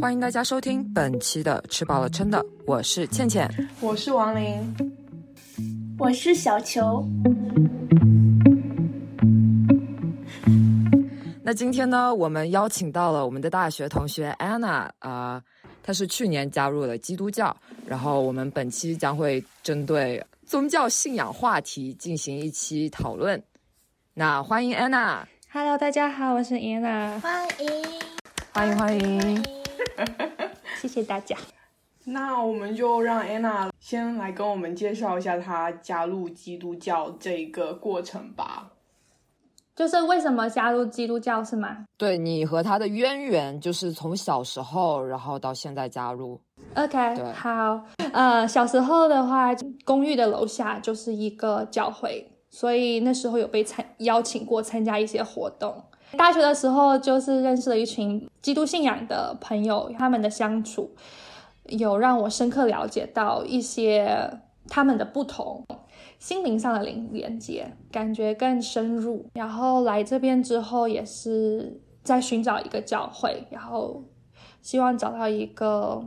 欢迎大家收听本期的《吃饱了撑的》，我是倩倩，我是王琳，我是小球。那今天呢，我们邀请到了我们的大学同学 Anna 啊，她是去年加入了基督教，然后我们本期将会针对宗教信仰话题进行一期讨论。那欢迎 Anna。Hello，大家好，我是 Anna。欢迎，欢迎欢迎，谢谢大家。那我们就让 Anna 先来跟我们介绍一下她加入基督教这一个过程吧。就是为什么加入基督教是吗？对你和他的渊源，就是从小时候，然后到现在加入。OK，好，呃，小时候的话，公寓的楼下就是一个教会，所以那时候有被参邀请过参加一些活动。大学的时候，就是认识了一群基督信仰的朋友，他们的相处有让我深刻了解到一些他们的不同。心灵上的连连接，感觉更深入。然后来这边之后，也是在寻找一个教会，然后希望找到一个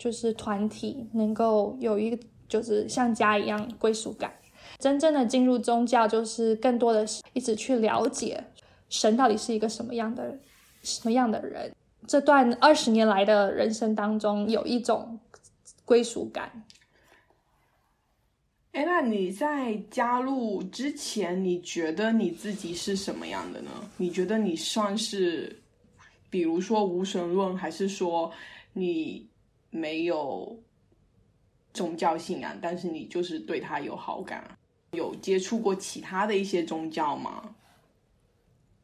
就是团体，能够有一个就是像家一样归属感。真正的进入宗教，就是更多的是一直去了解神到底是一个什么样的什么样的人。这段二十年来的人生当中，有一种归属感。哎，那你在加入之前，你觉得你自己是什么样的呢？你觉得你算是，比如说无神论，还是说你没有宗教信仰，但是你就是对他有好感？有接触过其他的一些宗教吗？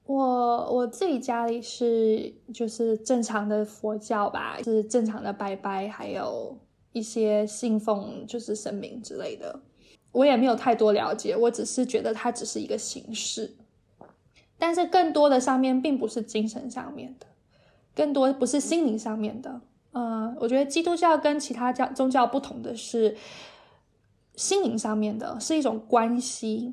我我自己家里是就是正常的佛教吧，是正常的拜拜，还有一些信奉就是神明之类的。我也没有太多了解，我只是觉得它只是一个形式，但是更多的上面并不是精神上面的，更多不是心灵上面的。嗯，我觉得基督教跟其他教宗教不同的是，心灵上面的是一种关系。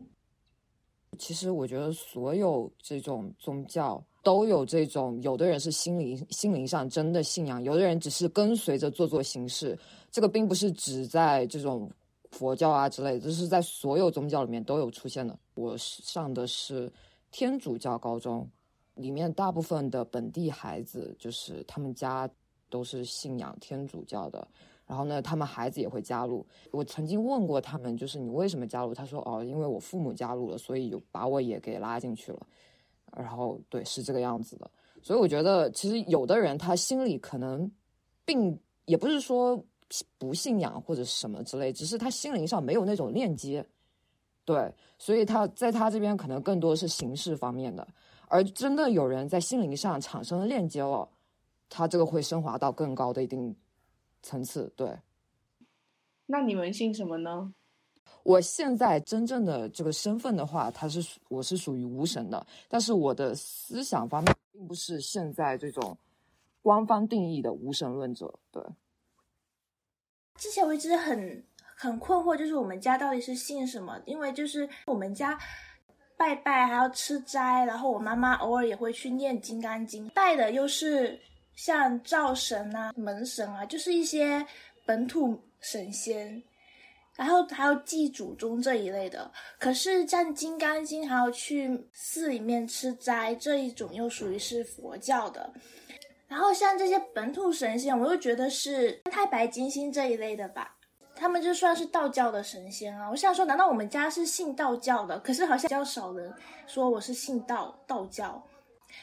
其实我觉得所有这种宗教都有这种，有的人是心灵心灵上真的信仰，有的人只是跟随着做做形式。这个并不是指在这种。佛教啊之类的，这是在所有宗教里面都有出现的。我上的是天主教高中，里面大部分的本地孩子就是他们家都是信仰天主教的，然后呢，他们孩子也会加入。我曾经问过他们，就是你为什么加入？他说哦，因为我父母加入了，所以就把我也给拉进去了。然后对，是这个样子的。所以我觉得，其实有的人他心里可能并也不是说。不信仰或者什么之类，只是他心灵上没有那种链接，对，所以他在他这边可能更多是形式方面的，而真的有人在心灵上产生了链接了，他这个会升华到更高的一定层次。对，那你们信什么呢？我现在真正的这个身份的话，它是我是属于无神的，但是我的思想方面并不是现在这种官方定义的无神论者，对。之前我一直很很困惑，就是我们家到底是信什么？因为就是我们家拜拜还要吃斋，然后我妈妈偶尔也会去念《金刚经》，拜的又是像灶神啊、门神啊，就是一些本土神仙，然后还有祭祖宗这一类的。可是像《金刚经》还有去寺里面吃斋这一种，又属于是佛教的。然后像这些本土神仙，我又觉得是太白金星这一类的吧，他们就算是道教的神仙啊。我想说，难道我们家是信道教的？可是好像比较少人说我是信道道教。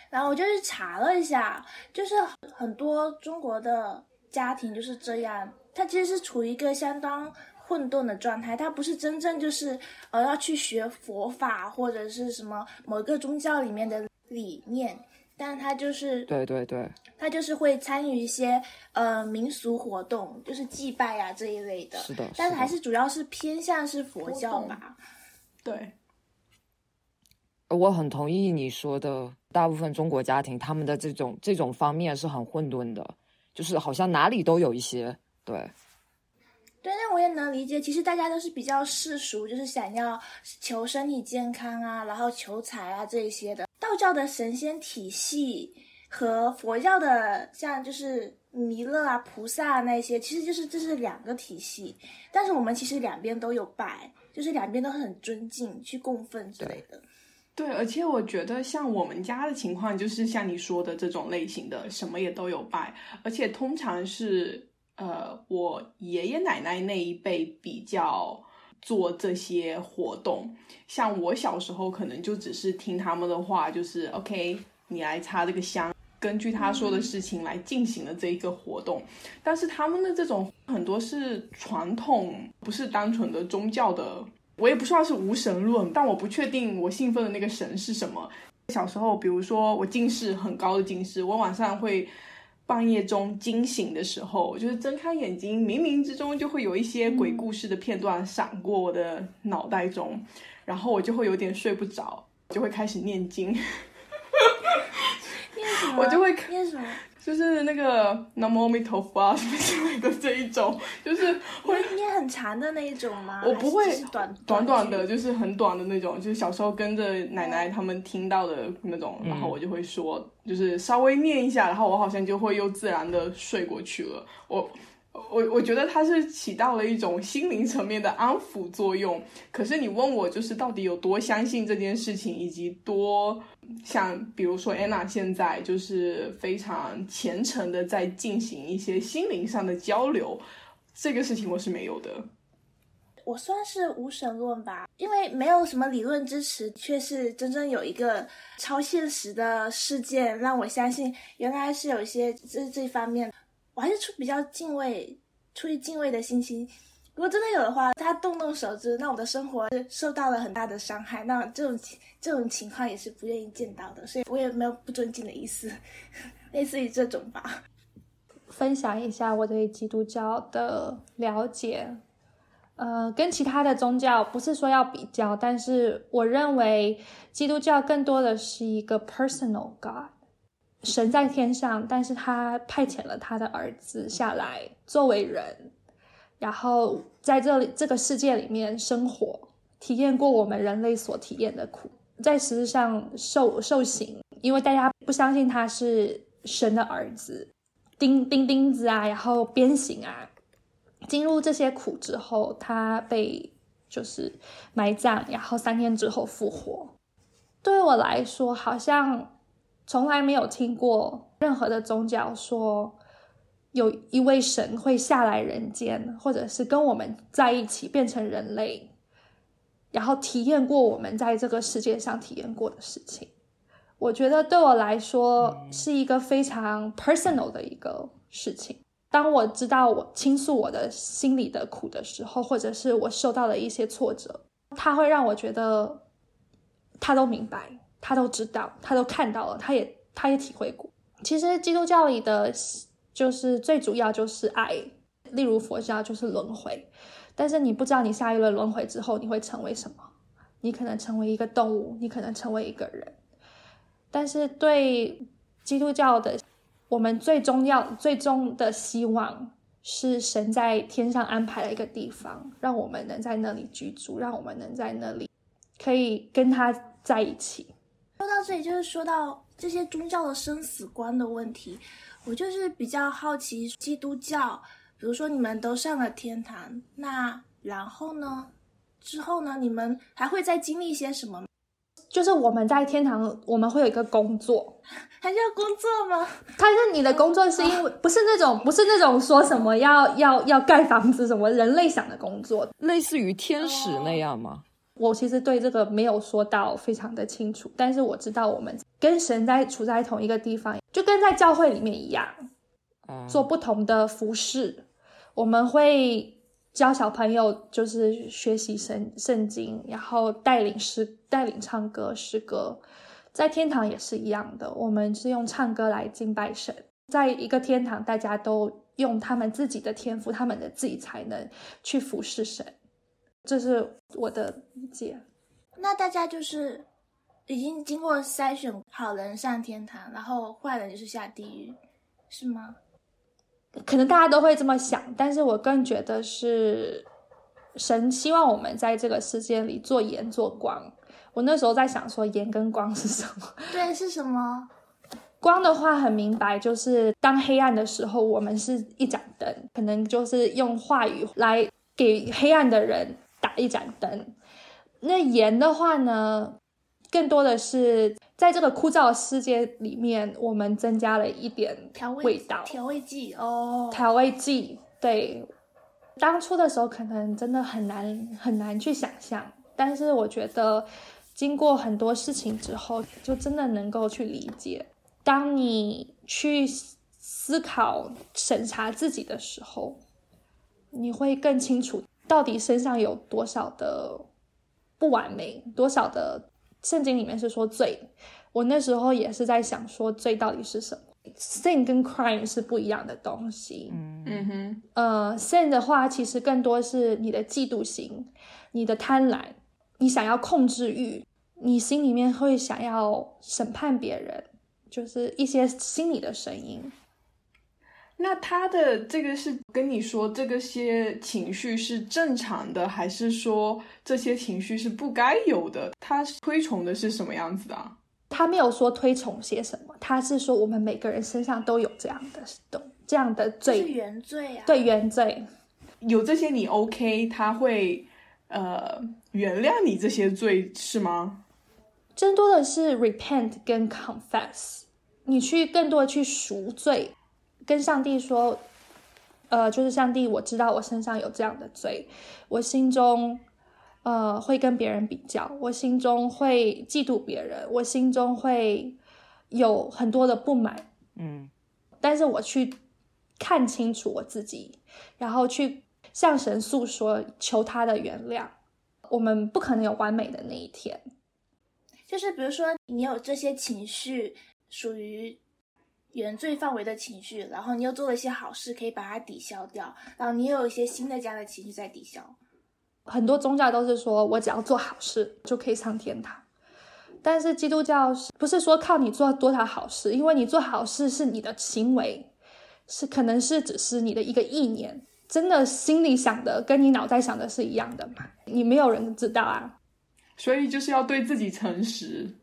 然后我就去查了一下，就是很多中国的家庭就是这样，他其实是处于一个相当混沌的状态，他不是真正就是呃要去学佛法或者是什么某个宗教里面的理念。但他就是对对对，他就是会参与一些呃民俗活动，就是祭拜啊这一类的。是的，但是还是主要是偏向是佛教吧。对，我很同意你说的，大部分中国家庭他们的这种这种方面是很混沌的，就是好像哪里都有一些。对，对，那我也能理解。其实大家都是比较世俗，就是想要求身体健康啊，然后求财啊这一些的。道教的神仙体系和佛教的像就是弥勒啊、菩萨那些，其实就是这是两个体系。但是我们其实两边都有拜，就是两边都很尊敬，去供奉之类的。对，而且我觉得像我们家的情况，就是像你说的这种类型的，什么也都有拜，而且通常是。呃，我爷爷奶奶那一辈比较做这些活动，像我小时候可能就只是听他们的话，就是 OK，你来插这个香，根据他说的事情来进行了这一个活动。但是他们的这种很多是传统，不是单纯的宗教的，我也不算是无神论，但我不确定我信奉的那个神是什么。小时候，比如说我近视很高的近视，我晚上会。半夜中惊醒的时候，就是睁开眼睛，冥冥之中就会有一些鬼故事的片段闪过我的脑袋中，然后我就会有点睡不着，就会开始念经。念什么？我就会念什么？就是那个 “Namomi Tofu” 什么之类的这一种，就是会念很长的那一种吗？我不会，短短短的，就是很短的那种，就是小时候跟着奶奶他们听到的那种，然后我就会说，就是稍微念一下，然后我好像就会又自然的睡过去了。我。我我觉得它是起到了一种心灵层面的安抚作用。可是你问我，就是到底有多相信这件事情，以及多像比如说安娜现在就是非常虔诚的在进行一些心灵上的交流，这个事情我是没有的。我算是无神论吧，因为没有什么理论支持，却是真正有一个超现实的事件让我相信，原来是有一些这这方面。我还是出比较敬畏，出于敬畏的心情。如果真的有的话，他动动手指，那我的生活是受到了很大的伤害。那这种这种情况也是不愿意见到的，所以我也没有不尊敬的意思，类似于这种吧。分享一下我对基督教的了解，呃，跟其他的宗教不是说要比较，但是我认为基督教更多的是一个 personal God。神在天上，但是他派遣了他的儿子下来作为人，然后在这里这个世界里面生活，体验过我们人类所体验的苦，在实质上受受刑，因为大家不相信他是神的儿子，钉钉钉子啊，然后鞭刑啊，经入这些苦之后，他被就是埋葬，然后三天之后复活。对我来说，好像。从来没有听过任何的宗教说有一位神会下来人间，或者是跟我们在一起变成人类，然后体验过我们在这个世界上体验过的事情。我觉得对我来说是一个非常 personal 的一个事情。当我知道我倾诉我的心里的苦的时候，或者是我受到了一些挫折，他会让我觉得他都明白。他都知道，他都看到了，他也他也体会过。其实基督教里的，就是最主要就是爱，例如佛教就是轮回。但是你不知道你下一轮轮回之后你会成为什么，你可能成为一个动物，你可能成为一个人。但是对基督教的，我们最终要最终的希望是神在天上安排了一个地方，让我们能在那里居住，让我们能在那里可以跟他在一起。说到这里，就是说到这些宗教的生死观的问题，我就是比较好奇，基督教，比如说你们都上了天堂，那然后呢？之后呢？你们还会再经历些什么？就是我们在天堂，我们会有一个工作，还要工作吗？但是你的工作是因为不是那种，不是那种说什么要要要盖房子什么人类想的工作，类似于天使那样吗？我其实对这个没有说到非常的清楚，但是我知道我们跟神在处在同一个地方，就跟在教会里面一样，做不同的服饰。我们会教小朋友就是学习圣圣经，然后带领诗带领唱歌诗歌，在天堂也是一样的，我们是用唱歌来敬拜神，在一个天堂，大家都用他们自己的天赋，他们的自己才能去服侍神。这是我的理解。那大家就是已经经过筛选，好人上天堂，然后坏人就是下地狱，是吗？可能大家都会这么想，但是我更觉得是神希望我们在这个世界里做盐做光。我那时候在想说，盐跟光是什么？对，是什么？光的话很明白，就是当黑暗的时候，我们是一盏灯，可能就是用话语来给黑暗的人打一盏灯。那盐的话呢，更多的是在这个枯燥的世界里面，我们增加了一点调味味道，调味剂哦。调味剂。对，当初的时候可能真的很难很难去想象，但是我觉得经过很多事情之后，就真的能够去理解。当你去思考、审查自己的时候，你会更清楚到底身上有多少的不完美，多少的圣经里面是说罪。我那时候也是在想说，罪到底是什么？sin 跟 crime 是不一样的东西。嗯嗯哼，呃，sin 的话，其实更多是你的嫉妒心、你的贪婪、你想要控制欲，你心里面会想要审判别人，就是一些心理的声音。那他的这个是跟你说这个些情绪是正常的，还是说这些情绪是不该有的？他推崇的是什么样子的啊？他没有说推崇些什么，他是说我们每个人身上都有这样的东这样的罪是罪，原罪啊。对原罪。有这些你 OK，他会呃原谅你这些罪是吗？更多的是 repent 跟 confess，你去更多的去赎罪，跟上帝说，呃，就是上帝，我知道我身上有这样的罪，我心中呃会跟别人比较，我心中会嫉妒别人，我心中会有很多的不满，嗯但是我去看清楚我自己，然后去向神诉说，求他的原谅。我们不可能有完美的那一天，就是比如说你有这些情绪，属于原罪范围的情绪，然后你又做了一些好事，可以把它抵消掉，然后你又有一些新的加的情绪在抵消。很多宗教都是说我只要做好事就可以上天堂，但是基督教不是说靠你做多少好事？因为你做好事是你的行为，是可能是只是你的一个意念，真的心里想的跟你脑袋想的是一样的嘛？你没有人知道啊。所以就是要对自己诚实。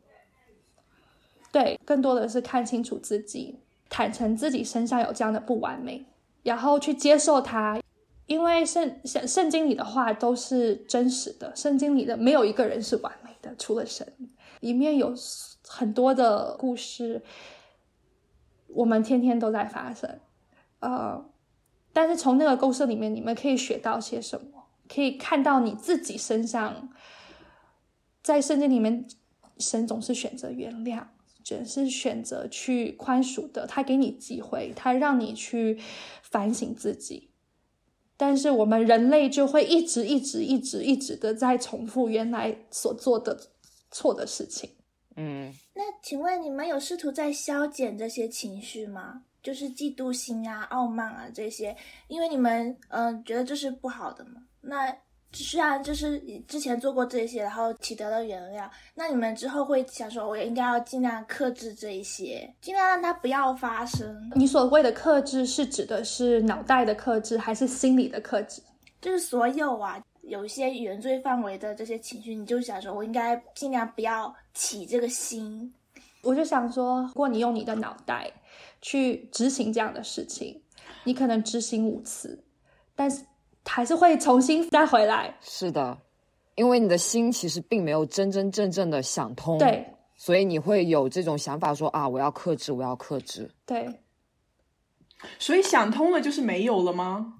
对，更多的是看清楚自己，坦诚自己身上有这样的不完美，然后去接受它。因为圣圣圣经里的话都是真实的，圣经里的没有一个人是完美的，除了神。里面有很多的故事，我们天天都在发生。呃，但是从那个故事里面，你们可以学到些什么？可以看到你自己身上，在圣经里面，神总是选择原谅，只是选择去宽恕的。他给你机会，他让你去反省自己。但是我们人类就会一直、一直、一直、一直的在重复原来所做的错的事情。嗯，那请问你们有试图在消减这些情绪吗？就是嫉妒心啊、傲慢啊这些，因为你们嗯、呃觉得这是不好的嘛。那虽然就是之前做过这些，然后取得了原谅，那你们之后会想说，我也应该要尽量克制这一些，尽量让它不要发生。你所谓的克制是指的是脑袋的克制，还是心理的克制？就是所有啊，有一些原罪范围的这些情绪，你就想说，我应该尽量不要起这个心。我就想说，如果你用你的脑袋去执行这样的事情，你可能执行五次，但是还是会重新再回来。是的，因为你的心其实并没有真真正正的想通，，对所以你会有这种想法说啊，我要克制，我要克制。对，所以想通了就是没有了吗？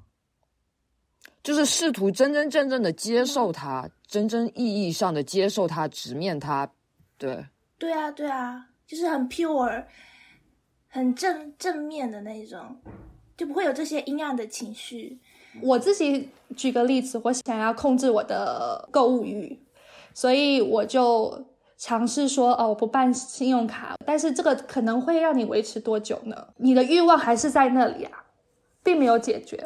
就是试图真真正正的接受它，真正意义上的接受它，直面它。对，对啊，对啊，就是很 pure、很正正面的那种，就不会有这些阴暗的情绪。我自己举个例子，我想要控制我的购物欲，所以我就尝试说，哦，我不办信用卡，但是这个可能会让你维持多久呢？你的欲望还是在那里啊，并没有解决。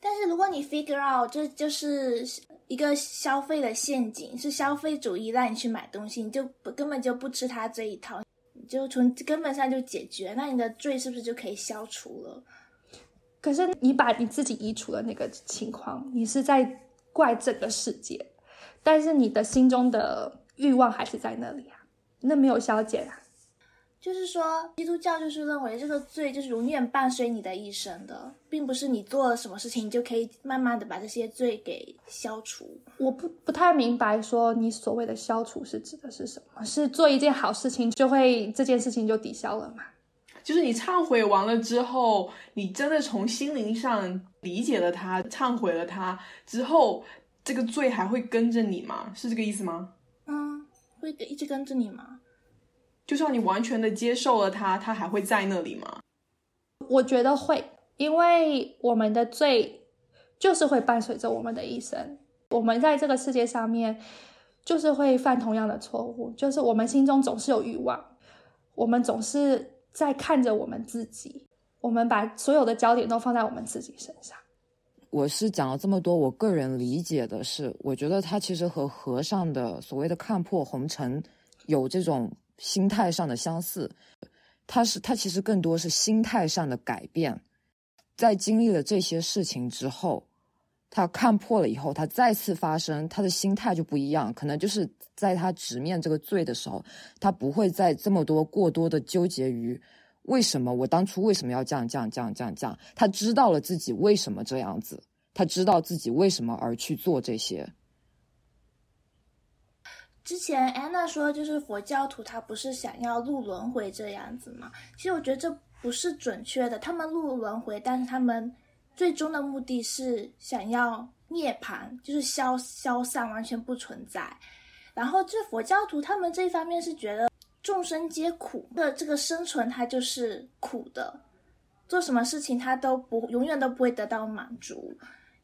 但是如果你 figure out 这就是一个消费的陷阱，是消费主义让你去买东西，你就不根本就不吃他这一套，你就从根本上就解决，那你的罪是不是就可以消除了？可是你把你自己移除了那个情况，你是在怪这个世界，但是你的心中的欲望还是在那里啊，那没有消解啊。就是说，基督教就是认为这个罪就是永远伴随你的一生的，并不是你做了什么事情就可以慢慢的把这些罪给消除。我不不太明白，说你所谓的消除是指的是什么？是做一件好事情就会这件事情就抵消了吗？就是你忏悔完了之后，你真的从心灵上理解了他，忏悔了他之后，这个罪还会跟着你吗？是这个意思吗？嗯，会一直跟着你吗？就算你完全的接受了他，他还会在那里吗？我觉得会，因为我们的罪就是会伴随着我们的一生。我们在这个世界上面，就是会犯同样的错误，就是我们心中总是有欲望，我们总是在看着我们自己，我们把所有的焦点都放在我们自己身上。我是讲了这么多，我个人理解的是，我觉得他其实和和尚的所谓的看破红尘有这种。心态上的相似，他是他其实更多是心态上的改变，在经历了这些事情之后，他看破了以后，他再次发生，他的心态就不一样。可能就是在他直面这个罪的时候，他不会再这么多过多的纠结于为什么我当初为什么要这样这样这样这样这样。他知道了自己为什么这样子，他知道自己为什么而去做这些。之前安娜说，就是佛教徒他不是想要入轮回这样子吗？其实我觉得这不是准确的。他们入轮回，但是他们最终的目的是想要涅槃，就是消消散，完全不存在。然后这佛教徒他们这一方面是觉得众生皆苦，的这个生存它就是苦的，做什么事情他都不永远都不会得到满足。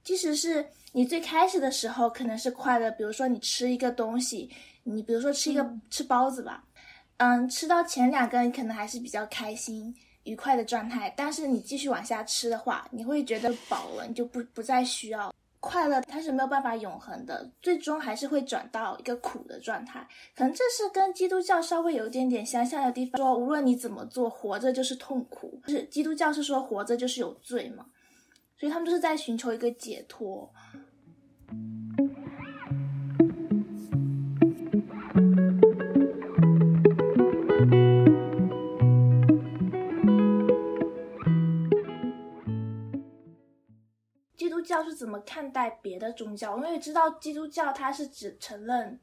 即使是你最开始的时候可能是快乐，比如说你吃一个东西，你比如说吃一个吃包子吧，嗯，吃到前两根可能还是比较开心愉快的状态，但是你继续往下吃的话，你会觉得饱了，你就不不再需要快乐，它是没有办法永恒的，最终还是会转到一个苦的状态。可能这是跟基督教稍微有一点点相像的地方，说无论你怎么做，活着就是痛苦，就是基督教是说活着就是有罪嘛。所以他们就是在寻求一个解脱。教是怎么看待别的宗教？因为知道基督教它是只承认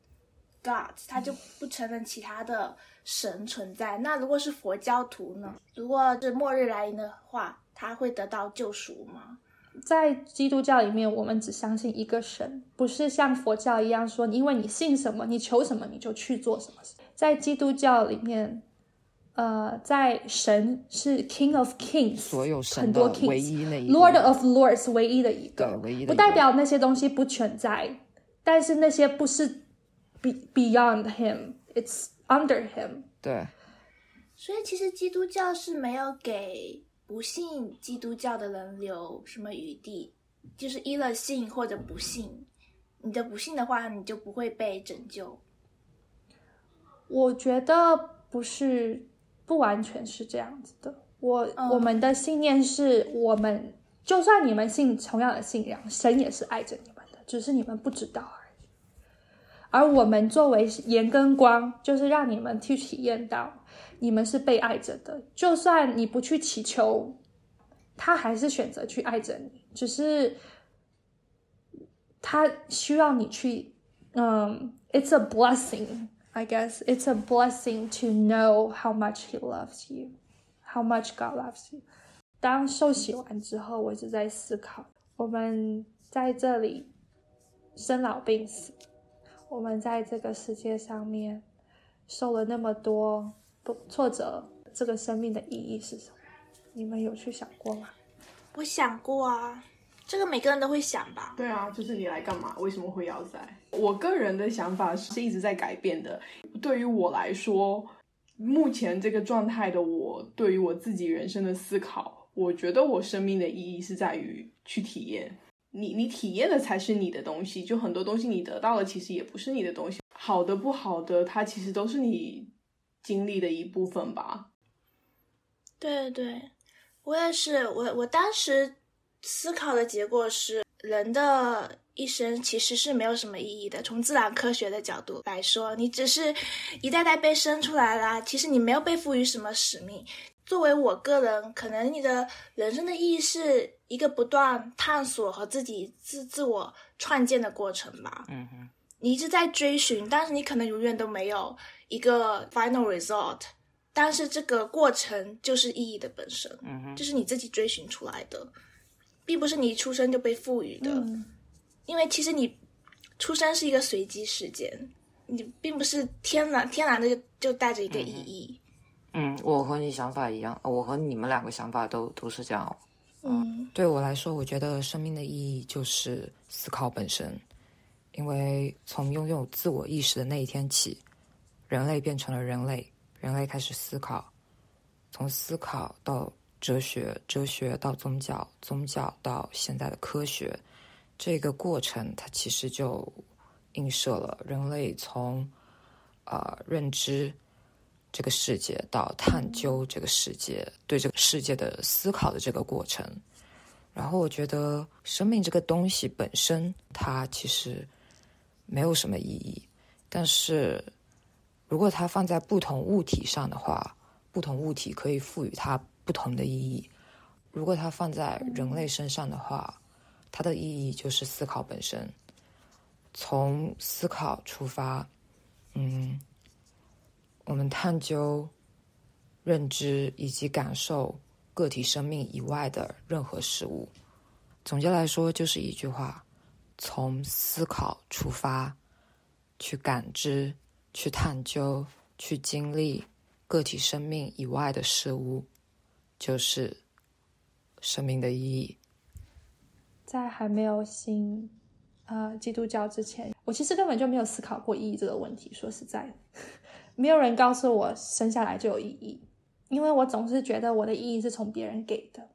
God，它就不承认其他的神存在。那如果是佛教徒呢？如果是末日来临的话，他会得到救赎吗？在基督教里面，我们只相信一个神，不是像佛教一样说，因为你信什么，你求什么，你就去做什么。在基督教里面，呃，在神是 King of Kings，所有神很多 Kings 唯一那一，Lord of Lords 唯一的一个，唯一不代表那些东西不存在，但是那些不是 be beyond Him，it's under Him。对，所以其实基督教是没有给。不信基督教的人留什么余地？就是依了信或者不信，你的不信的话，你就不会被拯救。我觉得不是，不完全是这样子的。我我们的信念是我们，就算你们信同样的信仰，神也是爱着你们的，只是你们不知道而已。而我们作为盐跟光，就是让你们去体验到。你们是被爱着的，就算你不去祈求，他还是选择去爱着你。只是他需要你去，嗯，It's a blessing, I guess. It's a blessing to know how much He loves you, how much God loves you. 当受洗完之后，我一直在思考，我们在这里生老病死，我们在这个世界上面受了那么多。不挫折，这个生命的意义是什么？你们有去想过吗？我想过啊，这个每个人都会想吧。对啊，就是你来干嘛？为什么会要在？我个人的想法是一直在改变的。对于我来说，目前这个状态的我，对于我自己人生的思考，我觉得我生命的意义是在于去体验。你你体验的才是你的东西。就很多东西你得到了，其实也不是你的东西。好的不好的，它其实都是你。经历的一部分吧。对对，我也是。我我当时思考的结果是，人的一生其实是没有什么意义的。从自然科学的角度来说，你只是一代代被生出来啦，其实你没有被赋予什么使命。作为我个人，可能你的人生的意义是一个不断探索和自己自自我创建的过程吧。嗯哼，你一直在追寻，但是你可能永远都没有一个 final result。但是这个过程就是意义的本身，嗯哼，就是你自己追寻出来的，并不是你一出生就被赋予的。嗯因为其实你出生是一个随机事件，你并不是天然天然的就就带着一个意义。嗯，我和你想法一样，我和你们两个想法都都是这样。嗯对我来说，我觉得生命的意义就是思考本身，因为从拥有自我意识的那一天起，人类变成了人类，人类开始思考，从思考到哲学，哲学到宗教，宗教到现在的科学，这个过程它其实就映射了人类从呃认知这个世界到探究这个世界，对这个世界的思考的这个过程。然后我觉得生命这个东西本身，它其实没有什么意义，但是如果它放在不同物体上的话，不同物体可以赋予它不同的意义。如果它放在人类身上的话，它的意义就是思考本身。从思考出发，嗯，我们探究、认知以及感受个体生命以外的任何事物。总结来说，就是一句话：从思考出发，去感知、去探究、去经历个体生命以外的事物，就是生命的意义。在还没有信呃基督教之前，我其实根本就没有思考过意义这个问题。说实在的，没有人告诉我生下来就有意义，因为我总是觉得我的意义是从别人给的，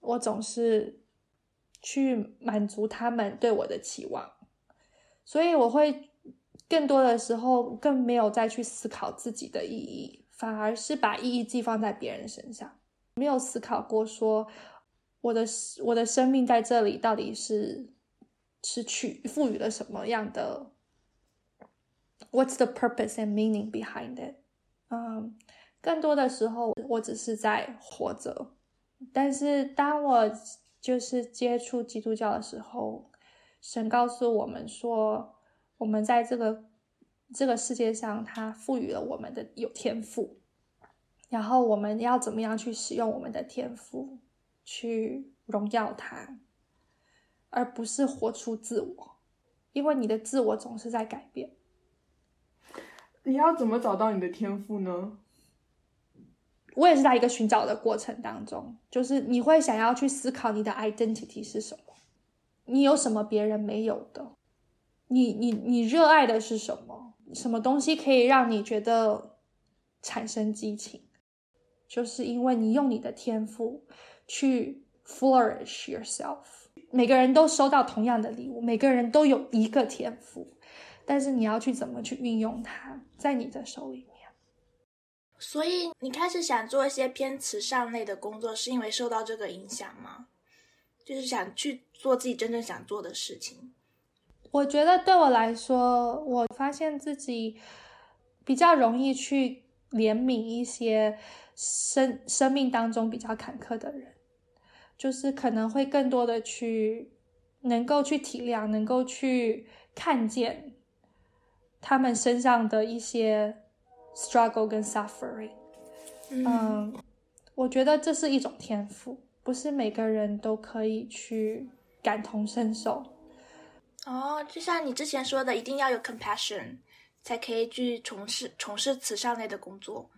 我总是去满足他们对我的期望，所以我会更多的时候更没有再去思考自己的意义，反而是把意义寄放在别人身上，没有思考过说。我的我的生命在这里到底是是去赋予了什么样的？What's the purpose and meaning behind it？嗯，更多的时候我只是在活着，但是当我就是接触基督教的时候，神告诉我们说，我们在这个这个世界上，他赋予了我们的有天赋，然后我们要怎么样去使用我们的天赋？去荣耀他，而不是活出自我，因为你的自我总是在改变。你要怎么找到你的天赋呢？我也是在一个寻找的过程当中，就是你会想要去思考你的 identity 是什么，你有什么别人没有的，你你你热爱的是什么？什么东西可以让你觉得产生激情？就是因为你用你的天赋。去 flourish yourself。每个人都收到同样的礼物，每个人都有一个天赋，但是你要去怎么去运用它，在你的手里面。所以你开始想做一些偏慈善类的工作，是因为受到这个影响吗？就是想去做自己真正想做的事情。我觉得对我来说，我发现自己比较容易去怜悯一些生生命当中比较坎坷的人。就是可能会更多的去能够去体谅，能够去看见他们身上的一些 struggle 跟 suffering。嗯，我觉得这是一种天赋，不是每个人都可以去感同身受。哦，就像你之前说的，一定要有 compassion 才可以去从事从事慈善类的工作。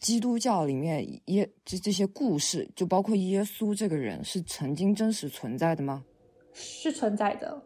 基督教里面耶这这些故事，就包括耶稣这个人，是曾经真实存在的吗？是存在的。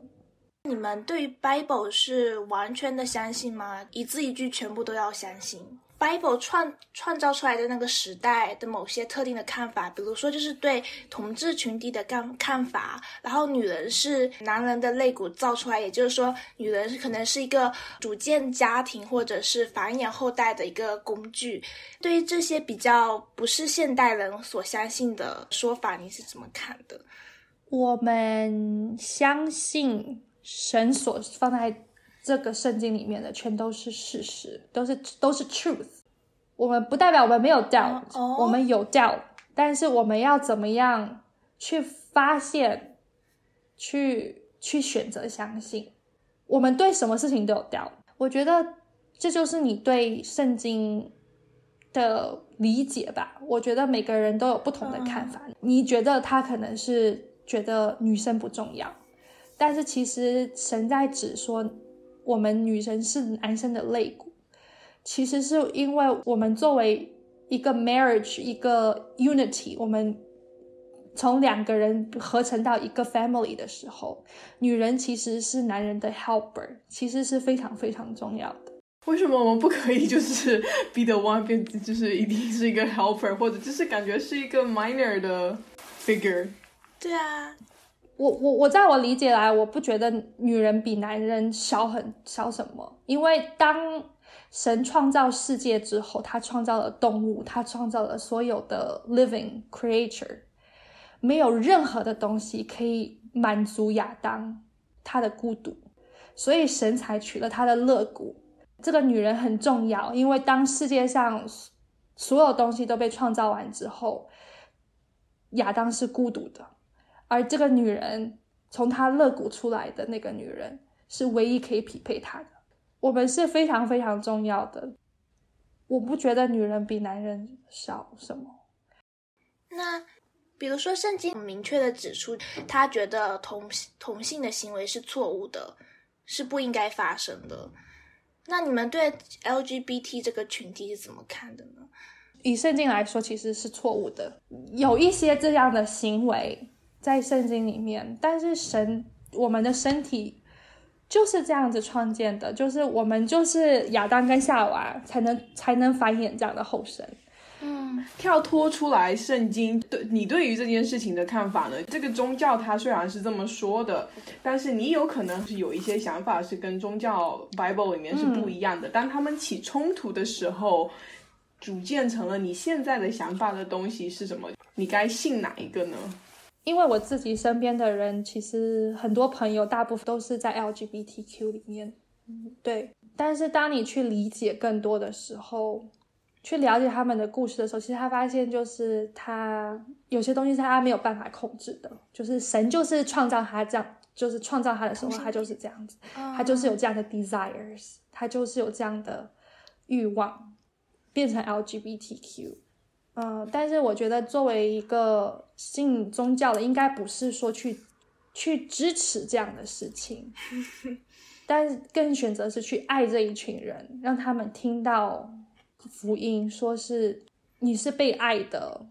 你们对 Bible 是完全的相信吗？一字一句全部都要相信 Bible 创创造出来的那个时代的某些特定的看法，比如说就是对同志群体的看看法，然后女人是男人的肋骨造出来，也就是说女人可能是一个组建家庭或者是繁衍后代的一个工具。对于这些比较不是现代人所相信的说法，你是怎么看的？我们相信神所放在。这个圣经里面的全都是事实，都是都是 truth。我们不代表我们没有 doubt，我们有 doubt，但是我们要怎么样去发现，去去选择相信？我们对什么事情都有 doubt。我觉得这就是你对圣经的理解吧。我觉得每个人都有不同的看法。你觉得他可能是觉得女生不重要，但是其实神在指说。我们女生是男生的肋骨，其实是因为我们作为一个 marriage 一个 unity，我们从两个人合成到一个 family 的时候，女人其实是男人的 helper，其实是非常非常重要的。为什么我们不可以就是 be the one 变，就是一定是一个 helper，或者就是感觉是一个 minor 的 figure？对啊。我我我在我理解来，我不觉得女人比男人小很小什么，因为当神创造世界之后，他创造了动物，他创造了所有的 living creature，没有任何的东西可以满足亚当他的孤独，所以神才取了他的肋骨。这个女人很重要，因为当世界上所有东西都被创造完之后，亚当是孤独的。而这个女人从他肋骨出来的那个女人是唯一可以匹配他的。我们是非常非常重要的。我不觉得女人比男人少什么。那比如说，圣经明确的指出，他觉得同同性的行为是错误的，是不应该发生的。那你们对 LGBT 这个群体是怎么看的呢？以圣经来说，其实是错误的。有一些这样的行为。在圣经里面，但是神，我们的身体就是这样子创建的，就是我们就是亚当跟夏娃才能才能繁衍这样的后生。嗯，跳脱出来，圣经对你对于这件事情的看法呢？这个宗教它虽然是这么说的，但是你有可能是有一些想法是跟宗教 Bible 里面是不一样的。当他们起冲突的时候，组建成了你现在的想法的东西是什么？你该信哪一个呢？因为我自己身边的人，其实很多朋友，大部分都是在 LGBTQ 里面，对。但是当你去理解更多的时候，去了解他们的故事的时候，其实他发现，就是他有些东西是他没有办法控制的，就是神就是创造他这样，就是创造他的时候，他就是这样子，他就是有这样的 desires，他就是有这样的欲望，变成 LGBTQ。嗯，但是我觉得作为一个信宗教的，应该不是说去去支持这样的事情，但是更选择是去爱这一群人，让他们听到福音，说是你是被爱的，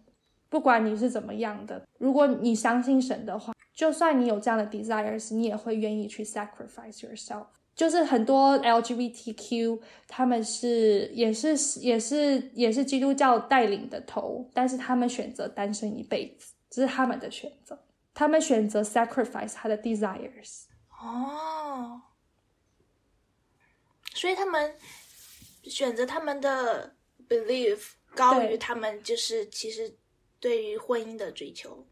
不管你是怎么样的，如果你相信神的话，就算你有这样的 desires，你也会愿意去 sacrifice yourself。就是很多 LGBTQ，他们是也是也是也是基督教带领的头，但是他们选择单身一辈子，这是他们的选择。他们选择 sacrifice 他的 desires。哦，所以他们选择他们的 belief 高于他们就是其实对于婚姻的追求。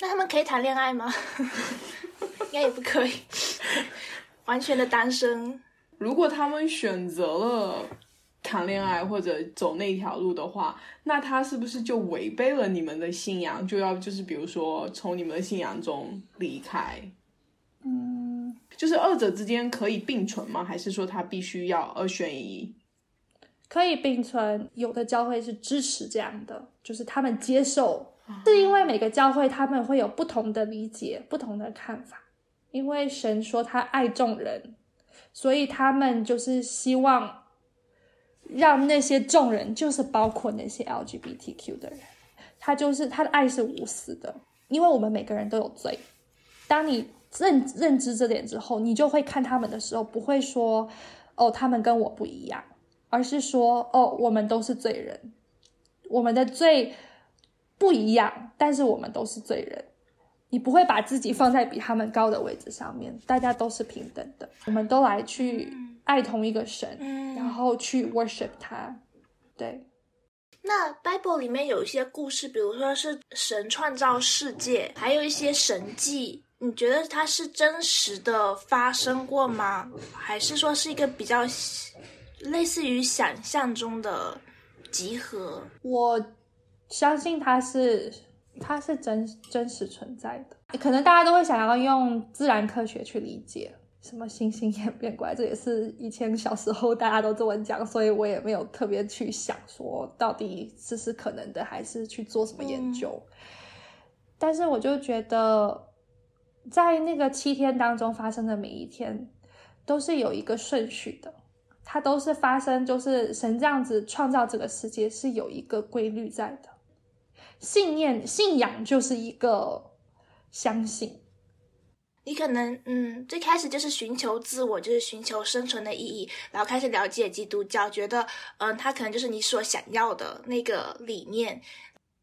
那他们可以谈恋爱吗？应该也不可以。完全的单身。如果他们选择了谈恋爱或者走那条路的话，那他是不是就违背了你们的信仰？就要就是比如说从你们的信仰中离开？嗯，就是二者之间可以并存吗？还是说他必须要二选一？可以并存。有的教会是支持这样的，就是他们接受，是因为每个教会他们会有不同的理解、不同的看法。因为神说他爱众人，所以他们就是希望让那些众人，就是包括那些 LGBTQ 的人，他就是他的爱是无私的。因为我们每个人都有罪，当你认认知这点之后，你就会看他们的时候，不会说哦，他们跟我不一样，而是说哦，我们都是罪人，我们的罪不一样，但是我们都是罪人。你不会把自己放在比他们高的位置上面，大家都是平等的，我们都来去爱同一个神，嗯然后去 worship 他。对，那 Bible 里面有一些故事，比如说是神创造世界，还有一些神迹，你觉得它是真实的发生过吗？还是说是一个比较类似于想象中的集合？我相信它是它是真真实存在的。可能大家都会想要用自然科学去理解什么星星演变过来，这也是以前小时候大家都这么讲，所以我也没有特别去想说到底这是可能的，还是去做什么研究。但是我就觉得，在那个七天当中发生的每一天，都是有一个顺序的。它都是发生，就是神这样子创造这个世界是有一个规律在的。信念、信仰就是一个相信，你可能嗯，最开始就是寻求自我，就是寻求生存的意义，然后开始了解基督教，觉得嗯，它可能就是你所想要的那个理念。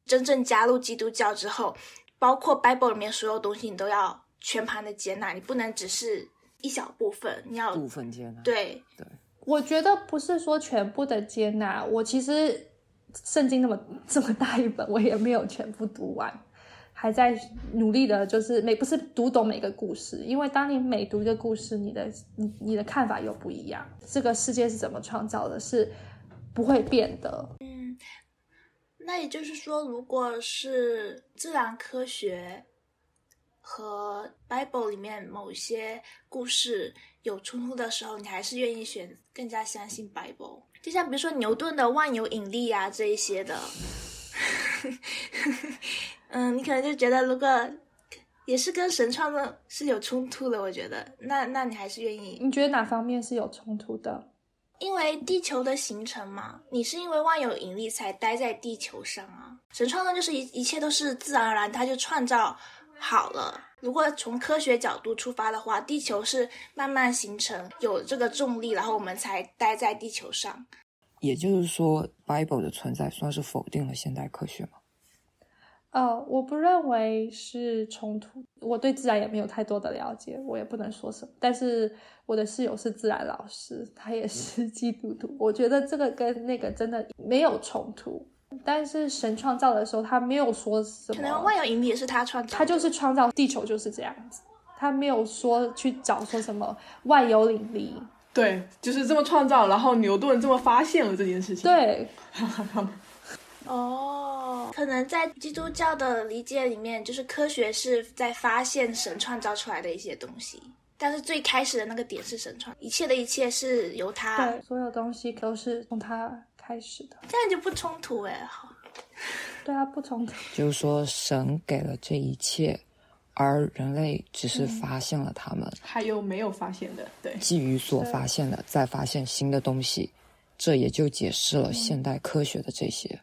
真正加入基督教之后，包括 Bible 里面所有东西，你都要全盘的接纳，你不能只是一小部分，你要部分接纳。对我觉得不是说全部的接纳。我其实圣经那么 这么大一本，我也没有全部读完，还在努力的，就是每不是读懂每个故事，因为当你每读一个故事，你的你你的看法又不一样。这个世界是怎么创造的，是不会变的。嗯，那也就是说，如果是自然科学和 Bible 里面某些故事有冲突的时候，你还是愿意选更加相信 Bible。就像比如说牛顿的万有引力啊这一些的，嗯，你可能就觉得如果也是跟神创造是有冲突的，我觉得那那你还是愿意你觉得哪方面是有冲突的？因为地球的形成嘛，你是因为万有引力才待在地球上啊。神创造就是一一切都是自然而然，它就创造好了。如果从科学角度出发的话，地球是慢慢形成，有这个重力，然后我们才待在地球上。也就是说，Bible 的存在算是否定了现代科学吗？呃，我不认为是冲突。我对自然也没有太多的了解，我也不能说什么。但是我的室友是自然老师，他也是 基督徒，我觉得这个跟那个真的没有冲突。但是神创造的时候，他没有说什么可能，万有引力也是他创造的，他就是创造地球就是这样子，他没有说去找说什么万有引力。对，就是这么创造，然后牛顿这么发现了这件事情。，对，哦，可能在基督教的理解里面，就是科学是在发现神创造出来的一些东西，但是最开始的那个点是神创，一切的一切是由他，对，所有东西都是从他开始的。这样就不冲突哎。好，对啊，不冲突。就是说，神给了这一切，而人类只是发现了他们，还有没有发现的？对，基于所发现的，再发现新的东西，这也就解释了现代科学的这些。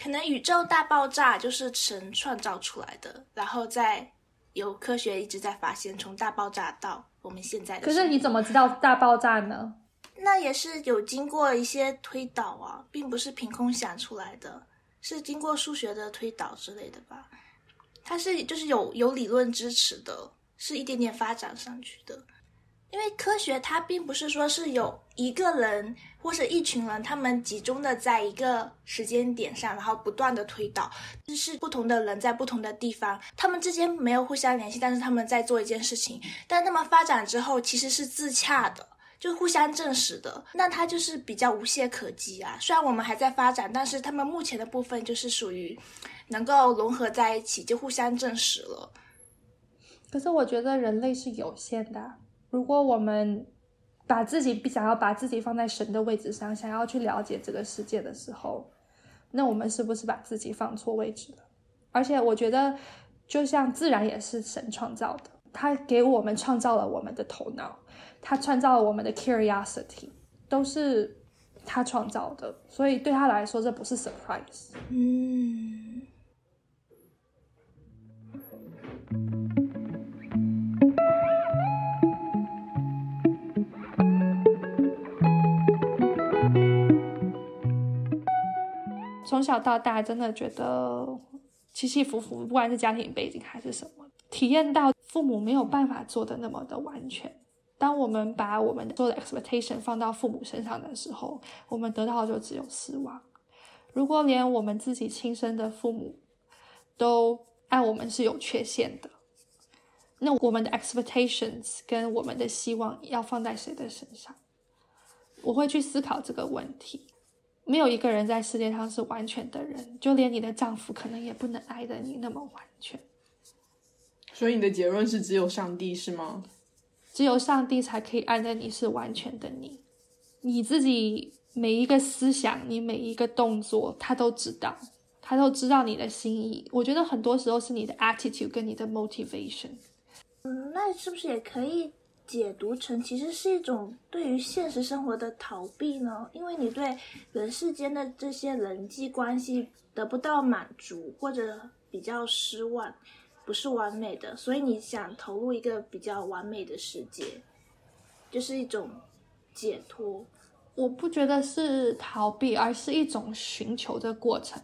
可能宇宙大爆炸就是神创造出来的，然后再由科学一直在发现，从大爆炸到我们现在的。可是你怎么知道大爆炸呢？那也是有经过一些推导啊，并不是凭空想出来的，是经过数学的推导之类的吧？它是就是有有理论支持的，是一点点发展上去的。因为科学它并不是说是有一个人或者一群人，他们集中的在一个时间点上，然后不断的推导，就是不同的人在不同的地方，他们之间没有互相联系，但是他们在做一件事情，但他们发展之后其实是自洽的。就互相证实的，那它就是比较无懈可击啊。虽然我们还在发展，但是他们目前的部分就是属于能够融合在一起，就互相证实了。可是我觉得人类是有限的。如果我们把自己想要把自己放在神的位置上，想要去了解这个世界的时候，那我们是不是把自己放错位置了？而且我觉得，就像自然也是神创造的，他给我们创造了我们的头脑，他创造了我们的 curiosity 都是他创造的所以对他来说这不是 surprise 嗯从小到大真的觉得起起伏伏不管是家庭背景还是什么体验到父母没有办法做的那么的完全。当我们把我们做的 expectation 放到父母身上的时候，我们得到的就只有失望。如果连我们自己亲生的父母都爱我们是有缺陷的，那我们的 expectations 跟我们的希望要放在谁的身上？我会去思考这个问题。没有一个人在世界上是完全的人，就连你的丈夫可能也不能爱的你那么完全。所以你的结论是只有上帝是吗？只有上帝才可以爱的你是完全的你，你自己每一个思想，你每一个动作，他都知道，他都知道你的心意。我觉得很多时候是你的 attitude 跟你的 motivation。嗯，那是不是也可以解读成其实是一种对于现实生活的逃避呢？因为你对人世间的这些人际关系得不到满足，或者比较失望。不是完美的，所以你想投入一个比较完美的世界，就是一种解脱。我不觉得是逃避，而是一种寻求的过程。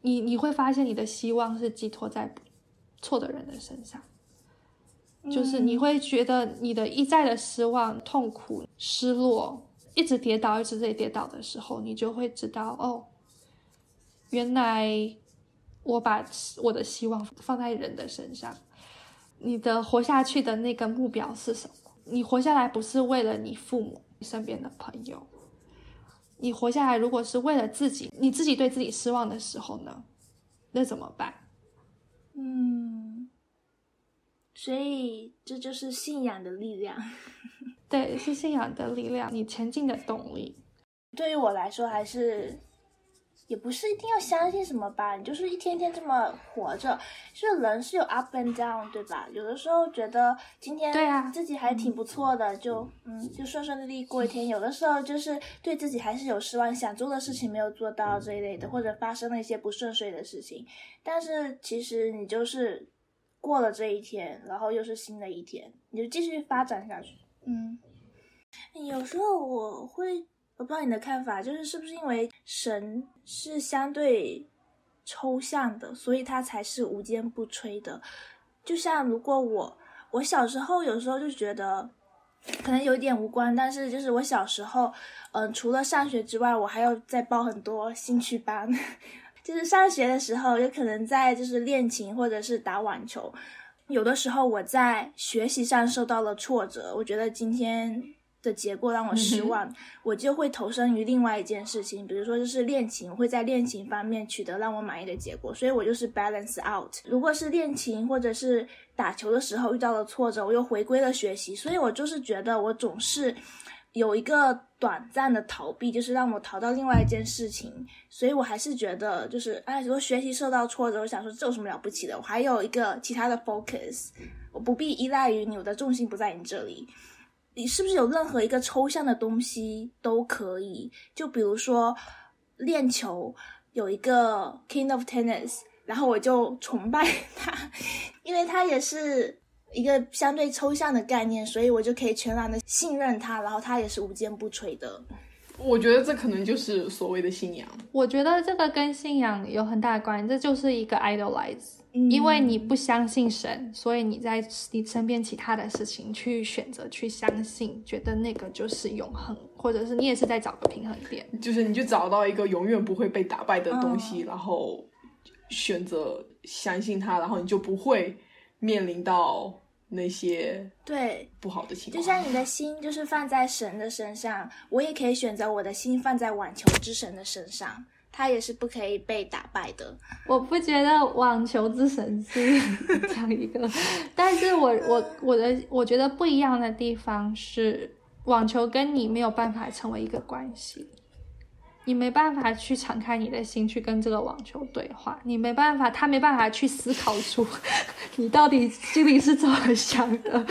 你你会发现，你的希望是寄托在错的人的身上，就是你会觉得你的一再的失望、痛苦、失落，一直跌倒，一直在跌倒的时候，你就会知道，哦，原来。我把我的希望放在人的身上。你的活下去的那个目标是什么？你活下来不是为了你父母、你身边的朋友，你活下来如果是为了自己，你自己对自己失望的时候呢？那怎么办？嗯，所以这就是信仰的力量。对，是信仰的力量，你前进的动力。对于我来说，还是。也不是一定要相信什么吧，你就是一天天这么活着，就是人是有 up and down，对吧？有的时候觉得今天自己还挺不错的，就嗯就顺顺利利过一天。有的时候就是对自己还是有失望，想做的事情没有做到这一类的，或者发生了一些不顺遂的事情。但是其实你就是过了这一天，然后又是新的一天，你就继续发展下去。嗯，有时候我会。我不知道你的看法，就是是不是因为神是相对抽象的，所以它才是无坚不摧的。就像如果我我小时候有时候就觉得可能有点无关，但是就是我小时候，嗯，除了上学之外，我还要再报很多兴趣班。就是上学的时候，有可能在就是练琴或者是打网球。有的时候我在学习上受到了挫折，我觉得今天。的结果让我失望，我就会投身于另外一件事情，比如说就是练琴，会在练琴方面取得让我满意的结果，所以我就是 balance out。如果是练琴或者是打球的时候遇到了挫折，我又回归了学习，所以我就是觉得我总是有一个短暂的逃避，就是让我逃到另外一件事情，所以我还是觉得就是哎，如果学习受到挫折，我想说这有什么了不起的？我还有一个其他的 focus，我不必依赖于你，我的重心不在你这里。你是不是有任何一个抽象的东西都可以？就比如说练球，有一个 King of Tennis，然后我就崇拜 他，因为他也是一个相对抽象的概念，所以我就可以全然的信任他，然后他也是无坚不摧的。我觉得这可能就是所谓的信仰。我觉得这个跟信仰有很大关系，这就是一个 idolize。因为你不相信神，所以你在你身边其他的事情去选择去相信，觉得那个就是永恒，或者是你也是在找个平衡点，就是你就找到一个永远不会被打败的东西，然后选择相信它，然后你就不会面临到那些对不好的情况。就像你的心就是放在神的身上，我也可以选择我的心放在网球之神的身上。他也是不可以被打败的。我不觉得网球之神是这样一个，但是我我我的我觉得不一样的地方是，网球跟你没有办法成为一个关系。你没办法去敞开你的心去跟这个网球对话，你没办法，他没办法去思考出你到底心里是怎么想的。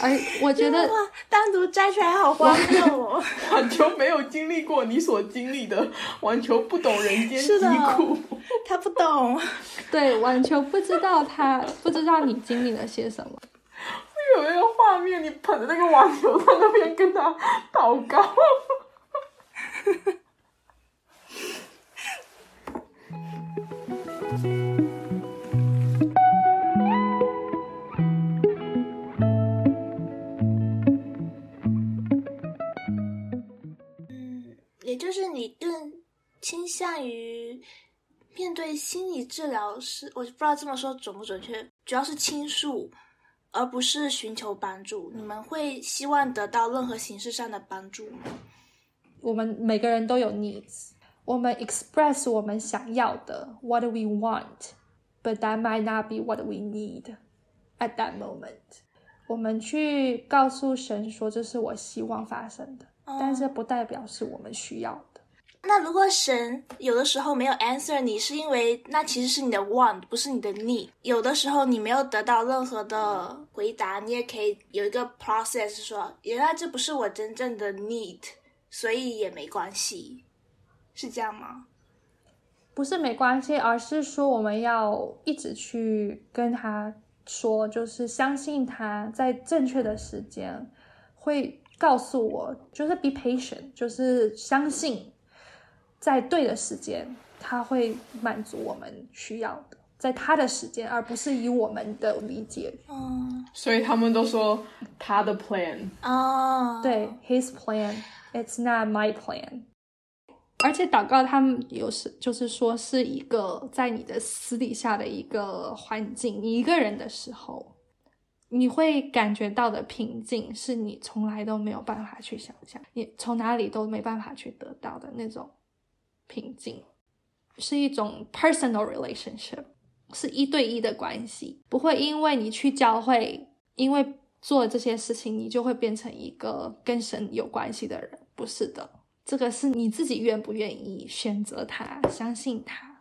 而我觉得单独摘出来好荒谬哦。网球没有经历过你所经历的，网球不懂人间疾苦，他不懂。对，网球不知道他不知道你经历了些什么。有那个画面，你捧着那个网球在那边跟他祷告。嗯，也就是你更倾向于面对心理治疗师，我不知道这么说准不准确，主要是倾诉，而不是寻求帮助。你们会希望得到任何形式上的帮助吗？我们每个人都有 needs，我们 express 我们想要的 what we want，but that might not be what we need at that moment。我们去告诉神说这是我希望发生的，但是不代表是我们需要的。那如果神有的时候没有 answer 你，是因为那其实是你的 want，不是你的 need。有的时候你没有得到任何的回答，你也可以有一个 process 说，原来这不是我真正的 need，所以也没关系，是这样吗？不是没关系，而是说我们要一直去跟他说，就是相信他在正确的时间会告诉我，就是 be patient，就是相信在对的时间他会满足我们需要的，在他的时间，而不是以我们的理解。嗯，所以他们都说他的 plan。哦，对，His plan，it's not my plan。而且祷告，他们有时就是说是一个在你的私底下的一个环境，你一个人的时候，你会感觉到的平静，是你从来都没有办法去想象，你从哪里都没办法去得到的那种平静，是一种 personal relationship，是一对一的关系，不会因为你去教会，因为做这些事情，你就会变成一个跟神有关系的人，不是的。这个是你自己愿不愿意选择他，相信他，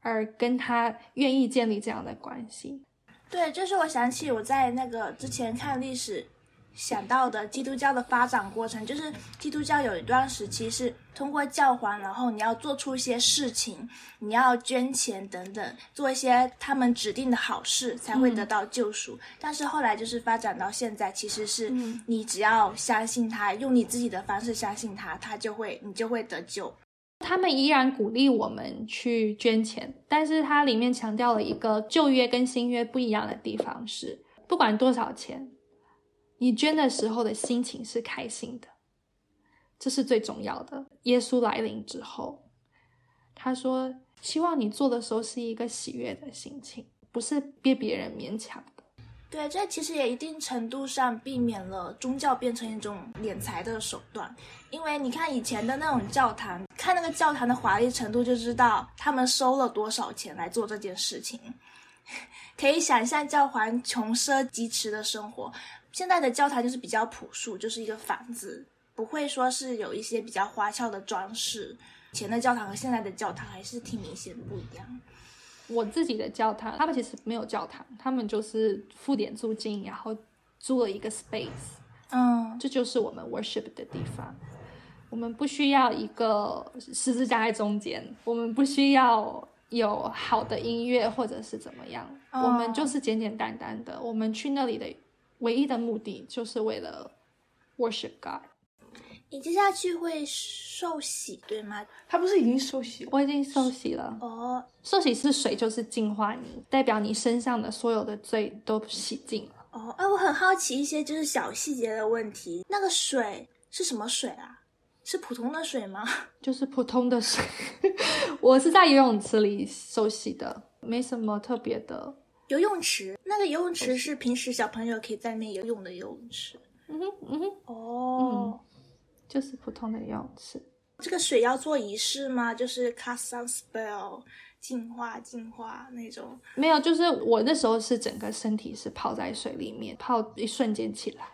而跟他愿意建立这样的关系。对，就是我想起我在那个之前看历史想到的基督教的发展过程，就是基督教有一段时期是通过教皇，然后你要做出一些事情，你要捐钱等等，做一些他们指定的好事才会得到救赎。但是后来就是发展到现在，其实是嗯你只要相信他，用你自己的方式相信他，他就会你就会得救。他们依然鼓励我们去捐钱，但是它里面强调了一个旧约跟新约不一样的地方是，不管多少钱，你捐的时候的心情是开心的，这是最重要的。耶稣来临之后，他说希望你做的时候是一个喜悦的心情，不是被别人勉强的。对，这其实也一定程度上避免了宗教变成一种敛财的手段，因为你看以前的那种教堂，看那个教堂的华丽程度就知道他们收了多少钱来做这件事情，可以想象教皇穷奢极侈的生活。现在的教堂就是比较朴素，就是一个房子，不会说是有一些比较花俏的装饰。以前的教堂和现在的教堂还是挺明显不一样。我自己的教堂，他们其实没有教堂，他们就是付点租金，然后租了一个 space，嗯，这就是我们 worship 的地方。我们不需要一个十字架在中间，我们不需要有好的音乐或者是怎么样，哦我们就是简简单单的。我们去那里的唯一的目的就是为了 worship God。你接下去会受洗对吗？他不是已经受洗？我已经受洗了，哦，受洗是水，就是净化你，代表你身上的所有的罪都洗净了。哦，哎，我很好奇一些就是小细节的问题。那个水是什么水啊？是普通的水吗？就是普通的水。我是在游泳池里受洗的，没什么特别的。游泳池，那个游泳池是平时小朋友可以在那边游泳的游泳池。嗯哼嗯哼，哦，就是普通的游泳池。这个水要做仪式吗？就是 cast some spell，净化净化那种。没有，就是我那时候是整个身体是泡在水里面，泡一瞬间起来。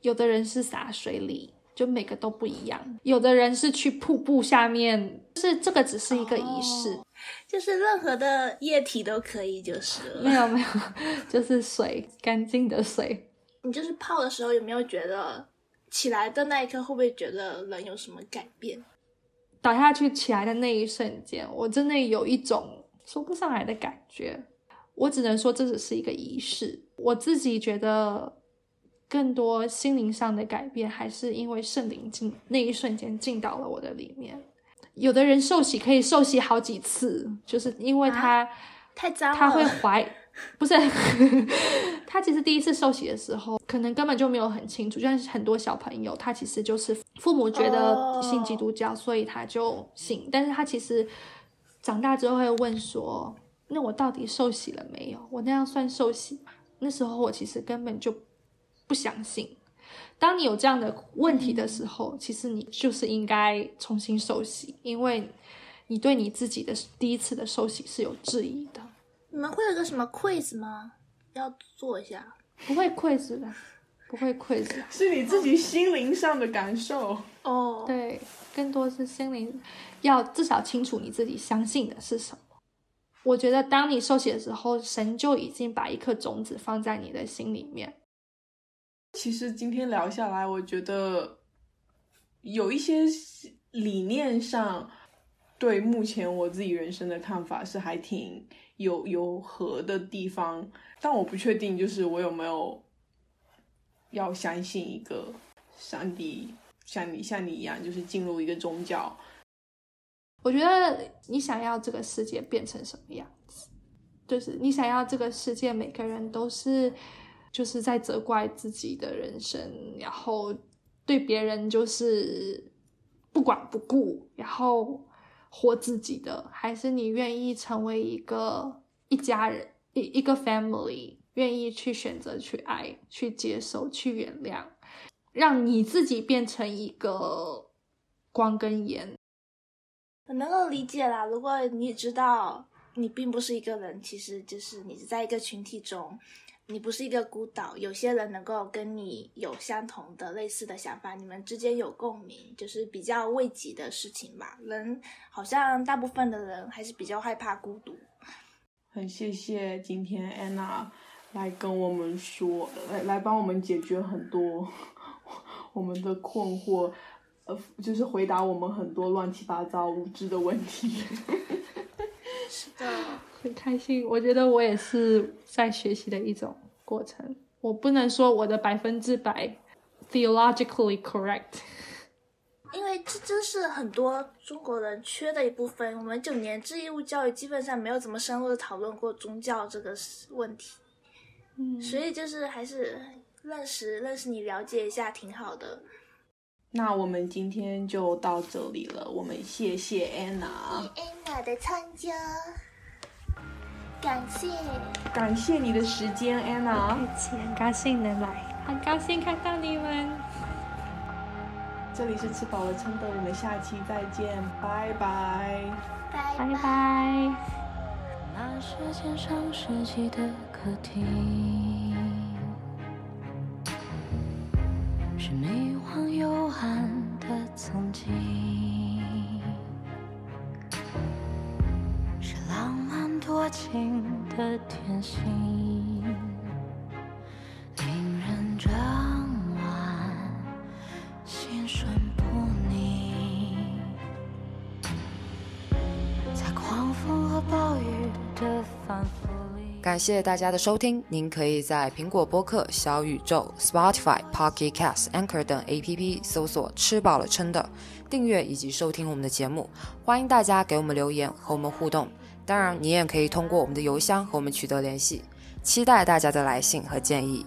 有的人是洒水里，就每个都不一样。有的人是去瀑布下面，就是这个只是一个仪式，哦就是任何的液体都可以，就是了没有没有，就是水，干净的水。你就是泡的时候有没有觉得起来的那一刻会不会觉得人有什么改变？倒下去起来的那一瞬间，我真的有一种说不上来的感觉。我只能说这只是一个仪式。我自己觉得更多心灵上的改变，还是因为圣灵进那一瞬间进到了我的里面。有的人受洗可以受洗好几次，就是因为他太脏。他会 怀，不是，他其实第一次受洗的时候，可能根本就没有很清楚，就像很多小朋友，他其实就是父母觉得信基督教，所以他就信，但是他其实长大之后会问说，那我到底受洗了没有？我那样算受洗吗？那时候我其实根本就不相信。当你有这样的问题的时候，其实你就是应该重新受洗，因为你对你自己的第一次的受洗是有质疑的。你们会有个什么 quiz 吗？要做一下。不会 quiz 的，不会 quiz。是你自己心灵上的感受。哦，对，更多是心灵，要至少清楚你自己相信的是什么。我觉得当你受洗的时候，神就已经把一颗种子放在你的心里面。其实今天聊下来，我觉得有一些理念上对目前我自己人生的看法是还挺有有合的地方，但我不确定就是我有没有要相信一个上帝，像你像你一样，就是进入一个宗教。我觉得你想要这个世界变成什么样子，就是你想要这个世界每个人都是。就是在责怪自己的人生，然后对别人就是不管不顾，然后活自己的，还是你愿意成为一个一家人，一一个 family，愿意去选择去爱、去接受、去原谅，让你自己变成一个光跟盐。我能够理解啦，如果你知道你并不是一个人，其实就是你是在一个群体中。你不是一个孤岛，有些人能够跟你有相同的、类似的想法，你们之间有共鸣，就是比较慰藉的事情吧。人好像大部分的人还是比较害怕孤独。很谢谢今天安娜来跟我们说，来来帮我们解决很多我们的困惑，呃，就是回答我们很多乱七八糟无知的问题。是的。很开心，我觉得我也是在学习的一种过程。我不能说我的百分之百 theologically correct，因为这真是很多中国人缺的一部分。我们九年制义务教育基本上没有怎么深入的讨论过宗教这个问题，嗯，所以就是还是认识认识你，了解一下挺好的。那我们今天就到这里了，我们谢谢安娜，安娜的参加。感谢，感谢你的时间，安娜。很高兴能来，很高兴看到你们。这里是吃饱了撑的，我们下期再见，拜拜，拜拜拜。那是间上世纪的课题，谢谢大家的收听，您可以在苹果播客、小宇宙、Spotify、Pocket Cast、Anchor 等 APP 搜索“吃饱了撑的”，订阅以及收听我们的节目。欢迎大家给我们留言和我们互动。当然，你也可以通过我们的邮箱和我们取得联系，期待大家的来信和建议。